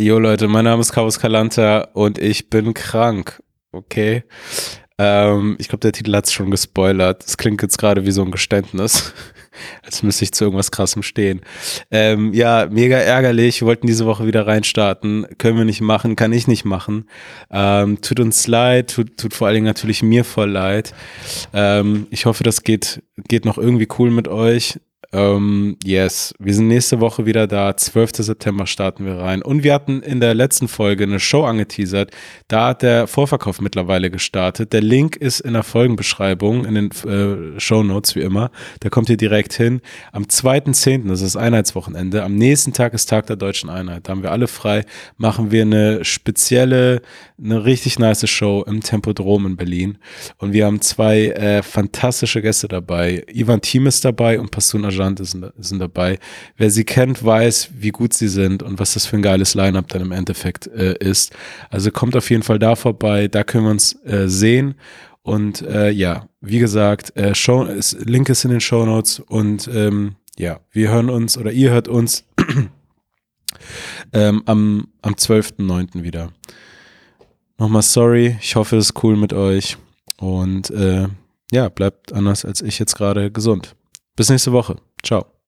Jo Leute, mein Name ist Carlos Calanta und ich bin krank. Okay. Ähm, ich glaube, der Titel hat es schon gespoilert. Das klingt jetzt gerade wie so ein Geständnis. Als müsste ich zu irgendwas krassem stehen. Ähm, ja, mega ärgerlich. Wir wollten diese Woche wieder reinstarten. Können wir nicht machen, kann ich nicht machen. Ähm, tut uns leid, tut, tut vor allen Dingen natürlich mir voll leid. Ähm, ich hoffe, das geht, geht noch irgendwie cool mit euch. Ähm, yes, wir sind nächste Woche wieder da. 12. September starten wir rein. Und wir hatten in der letzten Folge eine Show angeteasert. Da hat der Vorverkauf mittlerweile gestartet. Der Link ist in der Folgenbeschreibung, in den äh, Show Notes wie immer. Da kommt ihr direkt hin. Am 2.10., das ist Einheitswochenende, am nächsten Tag ist Tag der Deutschen Einheit. Da haben wir alle frei. Machen wir eine spezielle, eine richtig nice Show im Tempodrom in Berlin. Und wir haben zwei äh, fantastische Gäste dabei. Ivan Thiem ist dabei und Pastun Ajay Argent sind, sind dabei. Wer sie kennt, weiß, wie gut sie sind und was das für ein geiles Line-Up dann im Endeffekt äh, ist. Also kommt auf jeden Fall da vorbei, da können wir uns äh, sehen. Und äh, ja, wie gesagt, äh, Show, ist, Link ist in den Show Notes und ähm, ja, wir hören uns oder ihr hört uns ähm, am, am 12.09. wieder. Nochmal sorry, ich hoffe, es ist cool mit euch und äh, ja, bleibt anders als ich jetzt gerade gesund. Bis nächste Woche. Ciao.